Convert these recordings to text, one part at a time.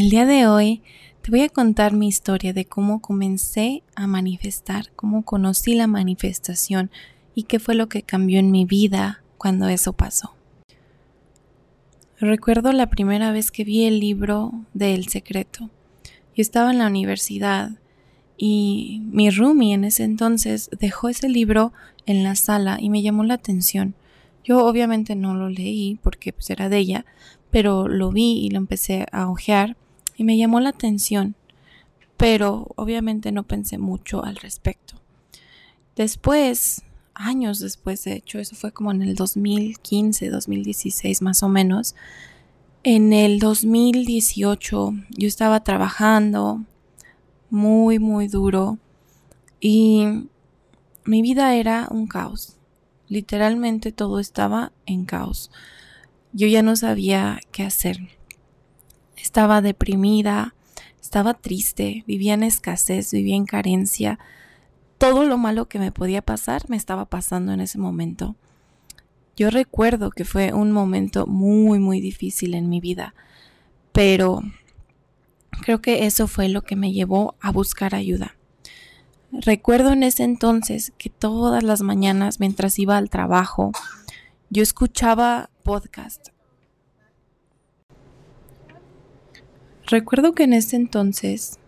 El día de hoy te voy a contar mi historia de cómo comencé a manifestar, cómo conocí la manifestación y qué fue lo que cambió en mi vida cuando eso pasó. Recuerdo la primera vez que vi el libro de El Secreto. Yo estaba en la universidad y mi roomie en ese entonces dejó ese libro en la sala y me llamó la atención. Yo obviamente no lo leí porque pues, era de ella, pero lo vi y lo empecé a ojear y me llamó la atención, pero obviamente no pensé mucho al respecto. Después, años después, de hecho, eso fue como en el 2015, 2016 más o menos, en el 2018 yo estaba trabajando muy, muy duro y mi vida era un caos. Literalmente todo estaba en caos. Yo ya no sabía qué hacer. Estaba deprimida, estaba triste, vivía en escasez, vivía en carencia. Todo lo malo que me podía pasar me estaba pasando en ese momento. Yo recuerdo que fue un momento muy, muy difícil en mi vida, pero creo que eso fue lo que me llevó a buscar ayuda. Recuerdo en ese entonces que todas las mañanas mientras iba al trabajo, yo escuchaba podcast. Recuerdo que en ese entonces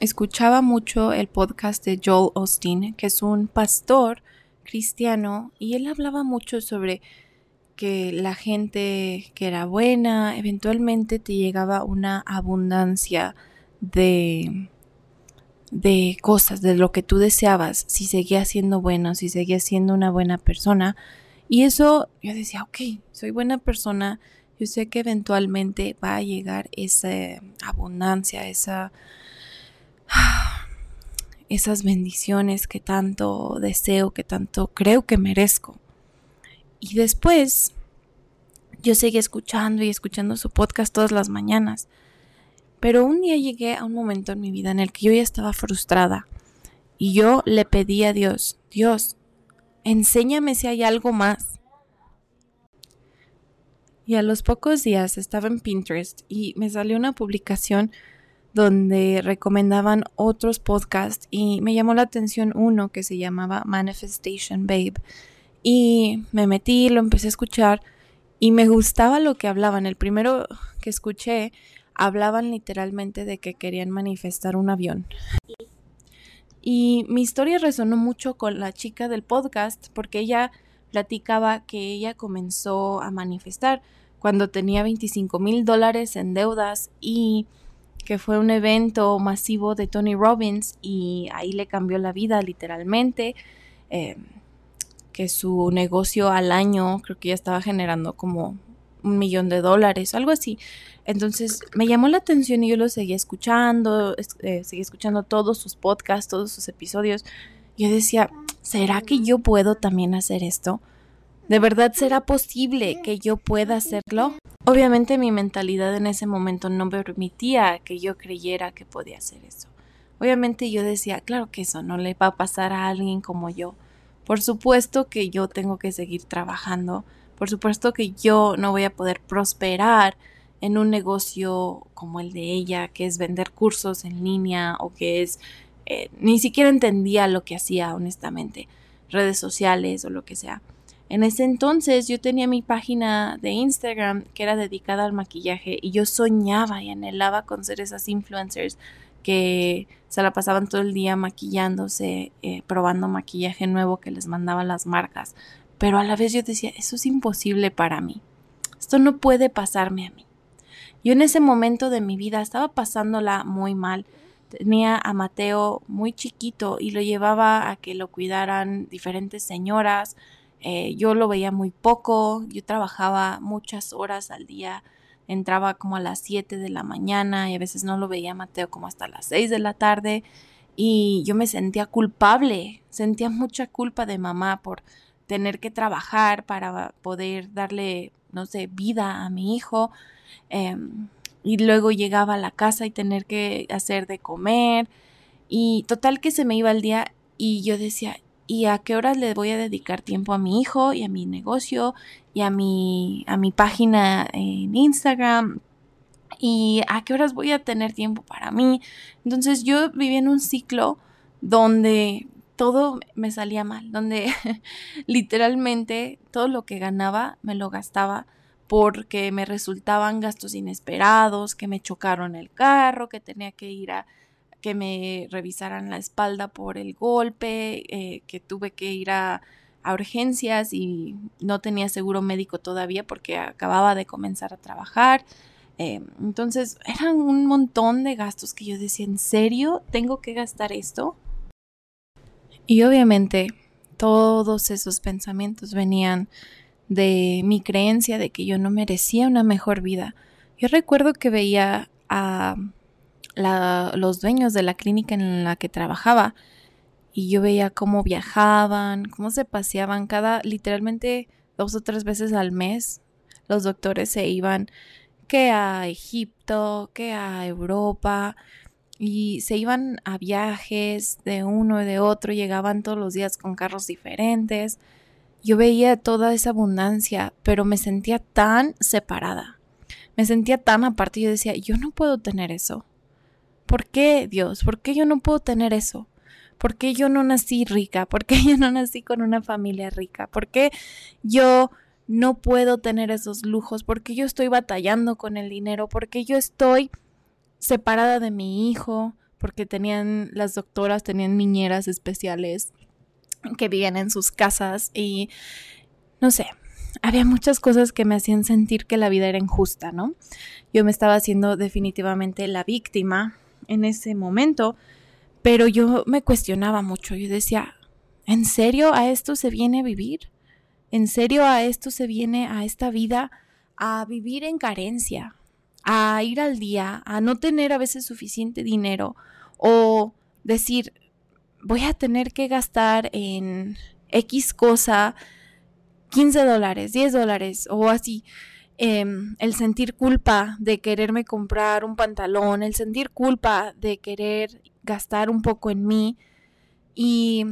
escuchaba mucho el podcast de Joel Austin, que es un pastor cristiano, y él hablaba mucho sobre que la gente que era buena, eventualmente te llegaba una abundancia de de cosas, de lo que tú deseabas, si seguías siendo bueno, si seguías siendo una buena persona, y eso yo decía, ok, soy buena persona, yo sé que eventualmente va a llegar esa abundancia, esa, esas bendiciones que tanto deseo, que tanto creo que merezco. Y después yo seguí escuchando y escuchando su podcast todas las mañanas. Pero un día llegué a un momento en mi vida en el que yo ya estaba frustrada y yo le pedí a Dios, Dios, enséñame si hay algo más. Y a los pocos días estaba en Pinterest y me salió una publicación donde recomendaban otros podcasts y me llamó la atención uno que se llamaba Manifestation Babe. Y me metí, lo empecé a escuchar y me gustaba lo que hablaban. El primero que escuché hablaban literalmente de que querían manifestar un avión. Y mi historia resonó mucho con la chica del podcast porque ella platicaba que ella comenzó a manifestar cuando tenía 25 mil dólares en deudas y que fue un evento masivo de Tony Robbins y ahí le cambió la vida literalmente. Eh, que su negocio al año creo que ya estaba generando como un millón de dólares, algo así. Entonces me llamó la atención y yo lo seguía escuchando, eh, seguía escuchando todos sus podcasts, todos sus episodios. Yo decía, ¿será que yo puedo también hacer esto? ¿De verdad será posible que yo pueda hacerlo? Obviamente mi mentalidad en ese momento no me permitía que yo creyera que podía hacer eso. Obviamente yo decía, claro que eso no le va a pasar a alguien como yo. Por supuesto que yo tengo que seguir trabajando. Por supuesto que yo no voy a poder prosperar en un negocio como el de ella, que es vender cursos en línea o que es... Eh, ni siquiera entendía lo que hacía, honestamente, redes sociales o lo que sea. En ese entonces yo tenía mi página de Instagram que era dedicada al maquillaje y yo soñaba y anhelaba con ser esas influencers que se la pasaban todo el día maquillándose, eh, probando maquillaje nuevo que les mandaban las marcas. Pero a la vez yo decía, eso es imposible para mí. Esto no puede pasarme a mí. Yo en ese momento de mi vida estaba pasándola muy mal. Tenía a Mateo muy chiquito y lo llevaba a que lo cuidaran diferentes señoras. Eh, yo lo veía muy poco, yo trabajaba muchas horas al día entraba como a las 7 de la mañana y a veces no lo veía Mateo como hasta las 6 de la tarde y yo me sentía culpable, sentía mucha culpa de mamá por tener que trabajar para poder darle, no sé, vida a mi hijo. Em, y luego llegaba a la casa y tener que hacer de comer. Y total que se me iba el día y yo decía, y a qué horas le voy a dedicar tiempo a mi hijo y a mi negocio y a mi, a mi página en Instagram y a qué horas voy a tener tiempo para mí. Entonces yo vivía en un ciclo donde todo me salía mal, donde literalmente todo lo que ganaba me lo gastaba porque me resultaban gastos inesperados, que me chocaron el carro, que tenía que ir a que me revisaran la espalda por el golpe, eh, que tuve que ir a, urgencias y no tenía seguro médico todavía porque acababa de comenzar a trabajar. Eh, entonces eran un montón de gastos que yo decía, ¿en serio tengo que gastar esto? Y obviamente todos esos pensamientos venían de mi creencia de que yo no merecía una mejor vida. Yo recuerdo que veía a los dueños de la clínica en la que trabajaba y yo veía cómo viajaban, cómo se paseaban cada, literalmente dos o tres veces al mes. Los doctores se iban que a Egipto, que a Europa y se iban a viajes de uno y de otro, llegaban todos los días con carros diferentes. Yo veía toda esa abundancia, pero me sentía tan separada. Me sentía tan aparte. Yo decía, yo no puedo tener eso. ¿Por qué, Dios? ¿Por qué yo no puedo tener eso? ¿Por qué yo no nací rica? ¿Por qué yo no nací con una familia rica? ¿Por qué yo no puedo tener esos lujos? ¿Por qué yo estoy batallando con el dinero? ¿Por qué yo estoy separada de mi hijo? Porque tenían, las doctoras tenían niñeras especiales que vivían en sus casas y no sé, había muchas cosas que me hacían sentir que la vida era injusta, ¿no? Yo me estaba haciendo definitivamente la víctima en ese momento, pero yo me cuestionaba mucho, yo decía, ¿en serio a esto se viene a vivir? ¿En serio a esto se viene a esta vida a vivir en carencia, a ir al día, a no tener a veces suficiente dinero o decir, voy a tener que gastar en X cosa 15 dólares, 10 dólares o así. Em, el sentir culpa de quererme comprar un pantalón, el sentir culpa de querer gastar un poco en mí y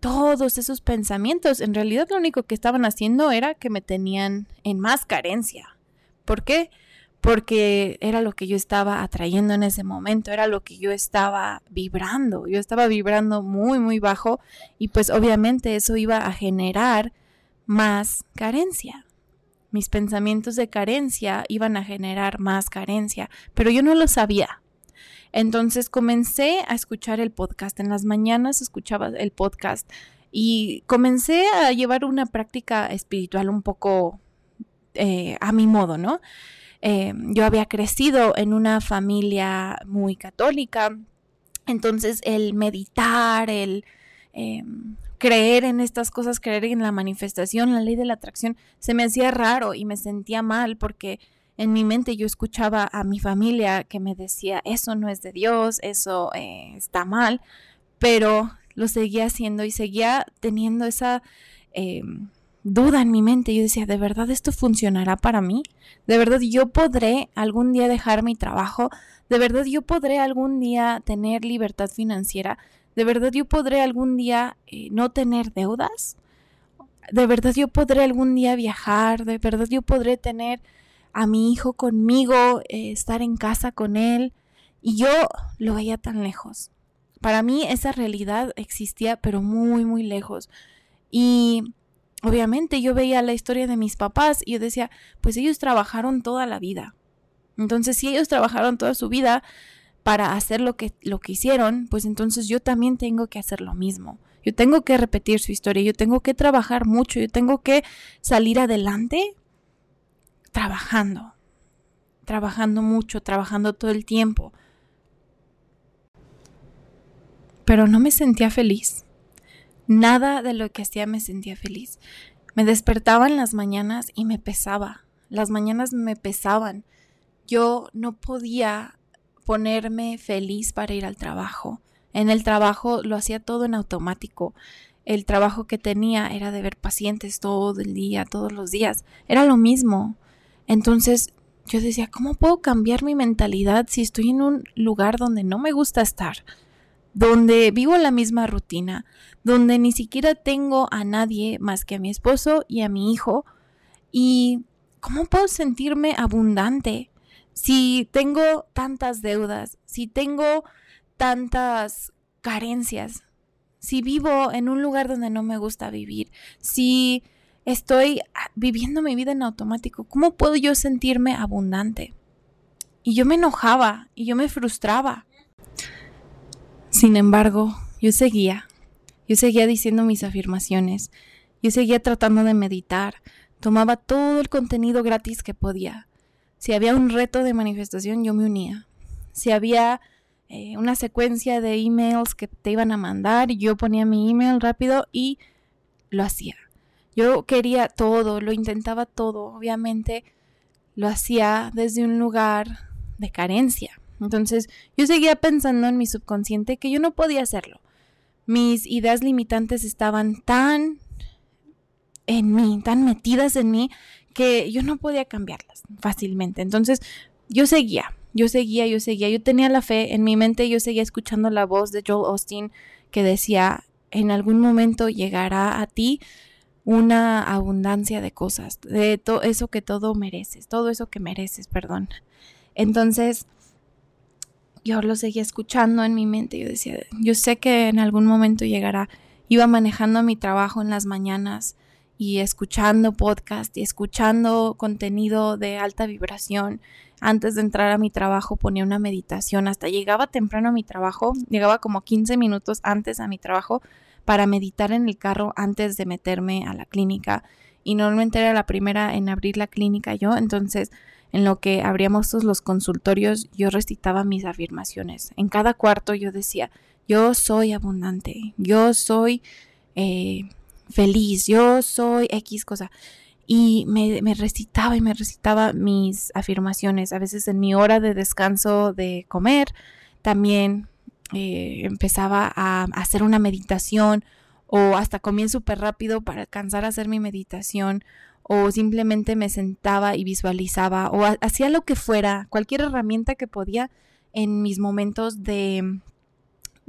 todos esos pensamientos en realidad lo único que estaban haciendo era que me tenían en más carencia. ¿Por qué? Porque era lo que yo estaba atrayendo en ese momento, era lo que yo estaba vibrando. Yo estaba vibrando muy, muy bajo y pues obviamente eso iba a generar más carencia mis pensamientos de carencia iban a generar más carencia, pero yo no lo sabía. Entonces comencé a escuchar el podcast. En las mañanas escuchaba el podcast y comencé a llevar una práctica espiritual un poco eh, a mi modo, ¿no? Eh, yo había crecido en una familia muy católica, entonces el meditar, el em, creer en estas cosas, creer en la manifestación, la ley de la atracción, se me hacía raro y me sentía mal porque en mi mente yo escuchaba a mi familia que me decía, eso no es de Dios, eso eh, está mal, pero lo seguía haciendo y seguía teniendo esa em, duda en mi mente. Yo decía, ¿de verdad esto funcionará para mí? ¿De verdad yo podré algún día dejar mi trabajo? ¿De verdad yo podré algún día tener libertad financiera? ¿De verdad yo podré algún día eh, no tener deudas? ¿De verdad yo podré algún día viajar? ¿De verdad yo podré tener a mi hijo conmigo, eh, estar en casa con él? Y yo lo veía tan lejos. Para mí esa realidad existía, pero muy, muy lejos. Y obviamente yo veía la historia de mis papás y yo decía, pues ellos trabajaron toda la vida. Entonces, si ellos trabajaron toda su vida, para hacer lo que, lo que hicieron, pues entonces yo también tengo que hacer lo mismo. Yo tengo que repetir su historia, yo tengo que trabajar mucho, yo tengo que salir adelante trabajando, trabajando mucho, trabajando todo el tiempo. Pero no me sentía feliz. Nada de lo que hacía me sentía feliz. Me despertaba en las mañanas y me pesaba. Las mañanas me pesaban. Yo no podía ponerme feliz para ir al trabajo. En el trabajo lo hacía todo en automático. El trabajo que tenía era de ver pacientes todo el día, todos los días. Era lo mismo. Entonces yo decía, ¿cómo puedo cambiar mi mentalidad si estoy en un lugar donde no me gusta estar? Donde vivo la misma rutina, donde ni siquiera tengo a nadie más que a mi esposo y a mi hijo. ¿Y cómo puedo sentirme abundante si tengo tantas deudas, si tengo tantas carencias, si vivo en un lugar donde no me gusta vivir, si estoy viviendo mi vida en automático, ¿cómo puedo yo sentirme abundante? Y yo me enojaba y yo me frustraba. Sin embargo, yo seguía, yo seguía diciendo mis afirmaciones, yo seguía tratando de meditar, tomaba todo el contenido gratis que podía. Si había un reto de manifestación, yo me unía. Si había eh, una secuencia de emails que te iban a mandar, yo ponía mi email rápido y lo hacía. Yo quería todo, lo intentaba todo, obviamente lo hacía desde un lugar de carencia. Entonces yo seguía pensando en mi subconsciente que yo no podía hacerlo. Mis ideas limitantes estaban tan en mí, tan metidas en mí, que yo no podía cambiarlas fácilmente. Entonces yo seguía, yo seguía, yo seguía, yo tenía la fe en mi mente, yo seguía escuchando la voz de Joel Austin que decía, en algún momento llegará a ti una abundancia de cosas, de todo eso que todo mereces, todo eso que mereces, perdón. Entonces, yo lo seguía escuchando en mi mente, yo decía, yo sé que en algún momento llegará. Iba manejando mi trabajo en las mañanas y escuchando podcast y escuchando contenido de alta vibración. Antes de entrar a mi trabajo ponía una meditación, hasta llegaba temprano a mi trabajo, llegaba como 15 minutos antes a mi trabajo para meditar en el carro antes de meterme a la clínica. Y normalmente era la primera en abrir la clínica yo, entonces en lo que abríamos todos los consultorios yo recitaba mis afirmaciones. En cada cuarto yo decía, yo soy abundante, yo soy... Eh, feliz, yo soy X cosa. Y me, recitaba y me recitaba mis afirmaciones. A veces en mi hora de descanso de comer, también eh, empezaba a, hacer una meditación o hasta comía súper rápido para alcanzar a hacer mi meditación o simplemente me sentaba y visualizaba o hacía lo que fuera, cualquier herramienta que podía en mis momentos de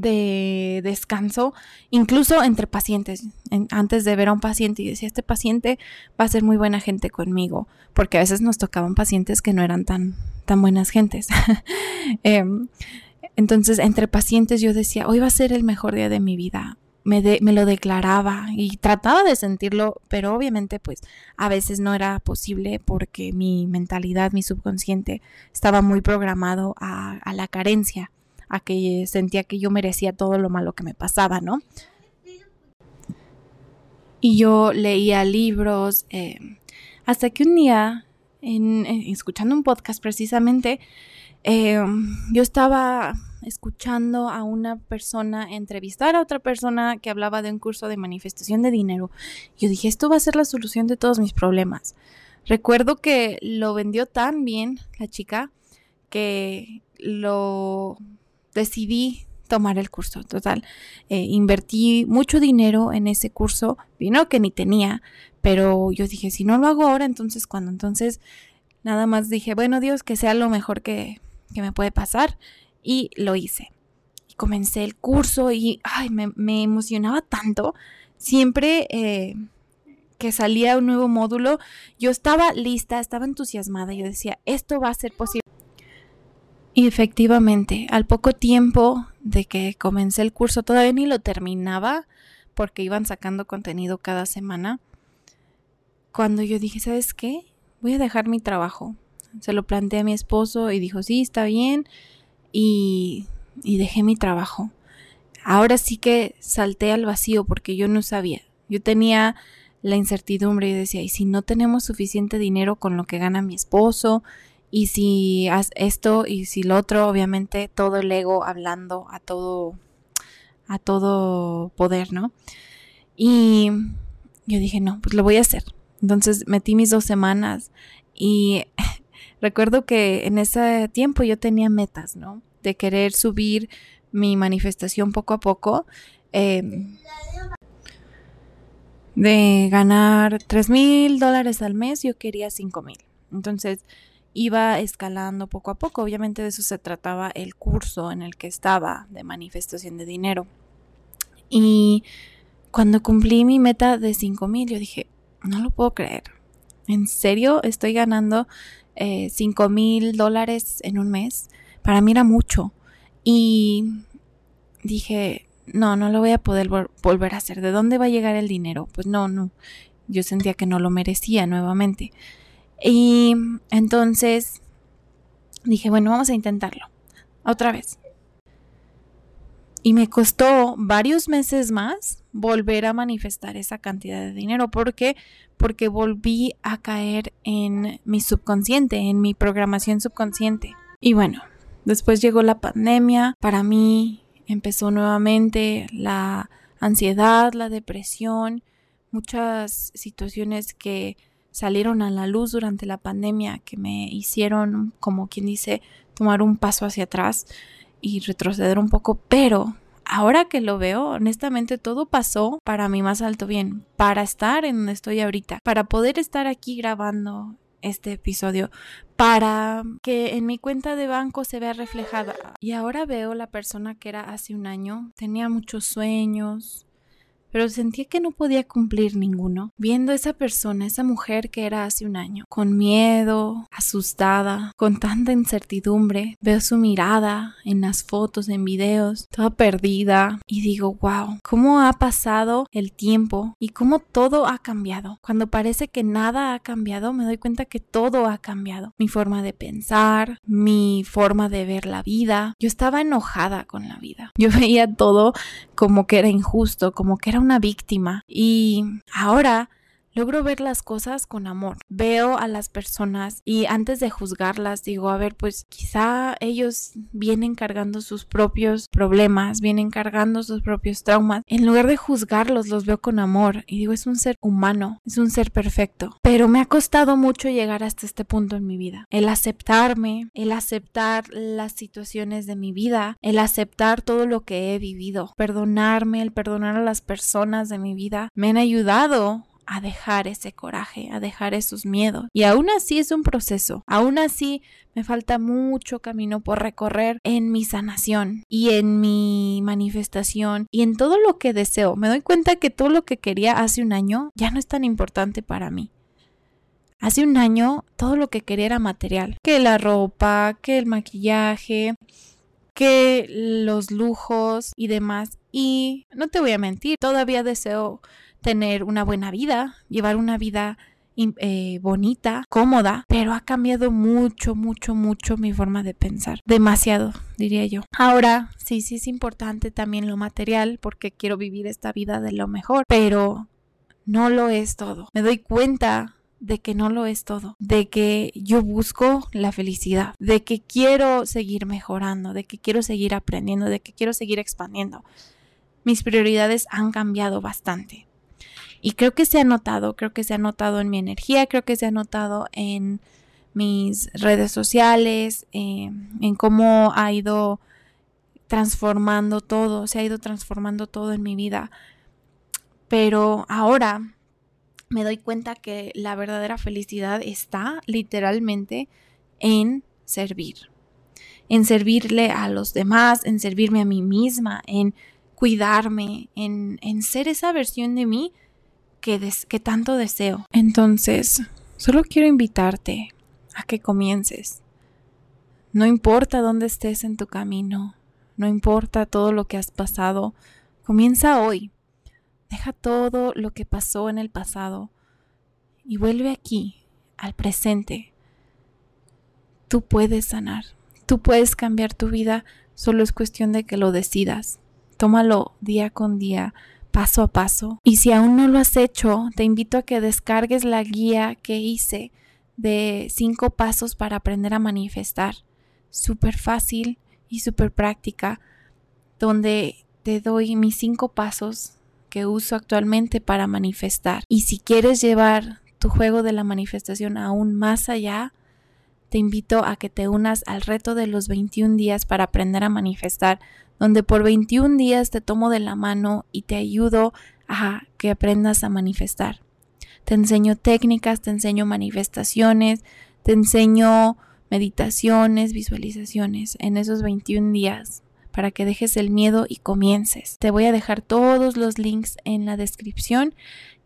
de descanso, incluso entre pacientes. antes de ver a un paciente y decía, este paciente va a ser muy buena gente conmigo, porque a veces nos tocaban pacientes que no eran tan, tan buenas gentes. Em, entonces, entre pacientes yo decía, hoy va a ser el mejor día de mi vida. Me, me lo declaraba y trataba de sentirlo, pero obviamente pues a veces no era posible porque mi mentalidad, mi subconsciente estaba muy programado a la carencia a que sentía que yo merecía todo lo malo que me pasaba, ¿no? Y yo leía libros, eh, hasta que un día, en, escuchando un podcast precisamente, eh, yo estaba escuchando a una persona entrevistar a otra persona que hablaba de un curso de manifestación de dinero. Yo dije, esto va a ser la solución de todos mis problemas. Recuerdo que lo vendió tan bien la chica que lo decidí tomar el curso. Total, eh, invertí mucho dinero en ese curso, dinero que ni tenía, pero yo dije, si no lo hago ahora, entonces cuando entonces nada más dije, bueno Dios, que sea lo mejor que, me puede pasar y lo hice. Y comencé el curso y ay, me, emocionaba tanto. Siempre eh, que salía un nuevo módulo, yo estaba lista, estaba entusiasmada, yo decía, esto va a ser posible. Y efectivamente, al poco tiempo de que comencé el curso, todavía ni lo terminaba porque iban sacando contenido cada semana. Cuando yo dije, ¿sabes qué? Voy a dejar mi trabajo. Se lo planteé a mi esposo y dijo, sí, está bien. y, y dejé mi trabajo. Ahora sí que salté al vacío porque yo no sabía. Yo tenía la incertidumbre y decía, ¿y si no tenemos suficiente dinero con lo que gana mi esposo? Y si haz esto y si lo otro, obviamente todo el ego hablando a todo, a todo poder, ¿no? Y yo dije, no, pues lo voy a hacer. Entonces metí mis dos semanas y recuerdo que en ese tiempo yo tenía metas, ¿no? De querer subir mi manifestación poco a poco. Em, de ganar 3 mil dólares al mes, yo quería 5 mil. Entonces iba escalando poco a poco. Obviamente de eso se trataba el curso en el que estaba de manifestación de dinero. Y cuando cumplí mi meta de 5 mil, yo dije, no lo puedo creer. ¿En serio estoy ganando eh, 5 mil dólares en un mes? Para mí era mucho. Y dije, no, no lo voy a poder volver a hacer. ¿De dónde va a llegar el dinero? Pues no, no. Yo sentía que no lo merecía nuevamente. Y entonces dije, bueno, vamos a intentarlo. Otra vez. Y me costó varios meses más volver a manifestar esa cantidad de dinero. ¿Por qué? Porque volví a caer en mi subconsciente, en mi programación subconsciente. Y bueno, después llegó la pandemia. Para mí empezó nuevamente la ansiedad, la depresión, muchas situaciones que salieron a la luz durante la pandemia que me hicieron, como quien dice, tomar un paso hacia atrás y retroceder un poco, pero ahora que lo veo, honestamente todo pasó para mi más alto bien, para estar en donde estoy ahorita, para poder estar aquí grabando este episodio para que en mi cuenta de banco se vea reflejada. Y ahora veo la persona que era hace un año, tenía muchos sueños, pero sentía que no podía cumplir ninguno. Viendo esa persona, esa mujer que era hace un año, con miedo, asustada, con tanta incertidumbre, veo su mirada en las fotos, en videos, toda perdida y digo, wow, ¿cómo ha pasado el tiempo y cómo todo ha cambiado? Cuando parece que nada ha cambiado, me doy cuenta que todo ha cambiado. Mi forma de pensar, mi forma de ver la vida. Yo estaba enojada con la vida. Yo veía todo como que era injusto, como que era una víctima. Y ahora logro ver las cosas con amor. Veo a las personas y antes de juzgarlas digo, a ver, pues quizá ellos vienen cargando sus propios problemas, vienen cargando sus propios traumas. En lugar de juzgarlos, los veo con amor y digo, es un ser humano, es un ser perfecto. Pero me ha costado mucho llegar hasta este punto en mi vida. El aceptarme, el aceptar las situaciones de mi vida, el aceptar todo lo que he vivido, perdonarme, el perdonar a las personas de mi vida, me han ayudado a dejar ese coraje, a dejar esos miedos. Y aún así es un proceso, aún así me falta mucho camino por recorrer en mi sanación y en mi manifestación y en todo lo que deseo. Me doy cuenta que todo lo que quería hace un año ya no es tan importante para mí. Hace un año todo lo que quería era material, que la ropa, que el maquillaje, que los lujos y demás. Y no te voy a mentir, todavía deseo tener una buena vida, llevar una vida eh, bonita, cómoda, pero ha cambiado mucho, mucho, mucho mi forma de pensar. Demasiado, diría yo. Ahora, sí, sí es importante también lo material porque quiero vivir esta vida de lo mejor, pero no lo es todo. Me doy cuenta de que no lo es todo, de que yo busco la felicidad, de que quiero seguir mejorando, de que quiero seguir aprendiendo, de que quiero seguir expandiendo. Mis prioridades han cambiado bastante. Y creo que se ha notado, creo que se ha notado en mi energía, creo que se ha notado en mis redes sociales, eh, en cómo ha ido transformando todo, se ha ido transformando todo en mi vida. Pero ahora me doy cuenta que la verdadera felicidad está literalmente en servir, en servirle a los demás, en servirme a mí misma, en cuidarme, en, en ser esa versión de mí que, tanto deseo. Entonces, solo quiero invitarte a que comiences. No importa dónde estés en tu camino, no importa todo lo que has pasado, comienza hoy. Deja todo lo que pasó en el pasado y vuelve aquí, al presente. Tú puedes sanar, Tú puedes cambiar tu vida, solo es cuestión de que lo decidas. Tómalo día con día, paso a paso. Y si aún no lo has hecho, te invito a que descargues la guía que hice de cinco pasos para aprender a manifestar. Súper fácil y súper práctica, donde te doy mis cinco pasos que uso actualmente para manifestar. Y si quieres llevar tu juego de la manifestación aún más allá, te invito a que te unas al reto de los 21 días para aprender a manifestar, donde por 21 días te tomo de la mano y te ayudo a que aprendas a manifestar. Te enseño técnicas, te enseño manifestaciones, te enseño meditaciones, visualizaciones en esos 21 días para que dejes el miedo y comiences. Te voy a dejar todos los links en la descripción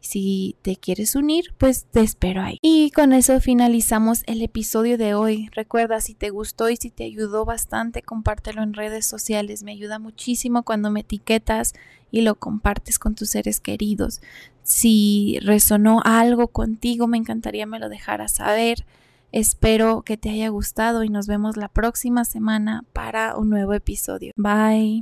si te quieres unir, pues te espero ahí. Y con eso finalizamos el episodio de hoy. Recuerda, si te gustó y si te ayudó bastante, compártelo en redes sociales. Me ayuda muchísimo cuando me etiquetas y lo compartes con tus seres queridos. Si resonó algo contigo, me encantaría me lo dejaras saber. Espero que te haya gustado y nos vemos la próxima semana para un nuevo episodio. Bye.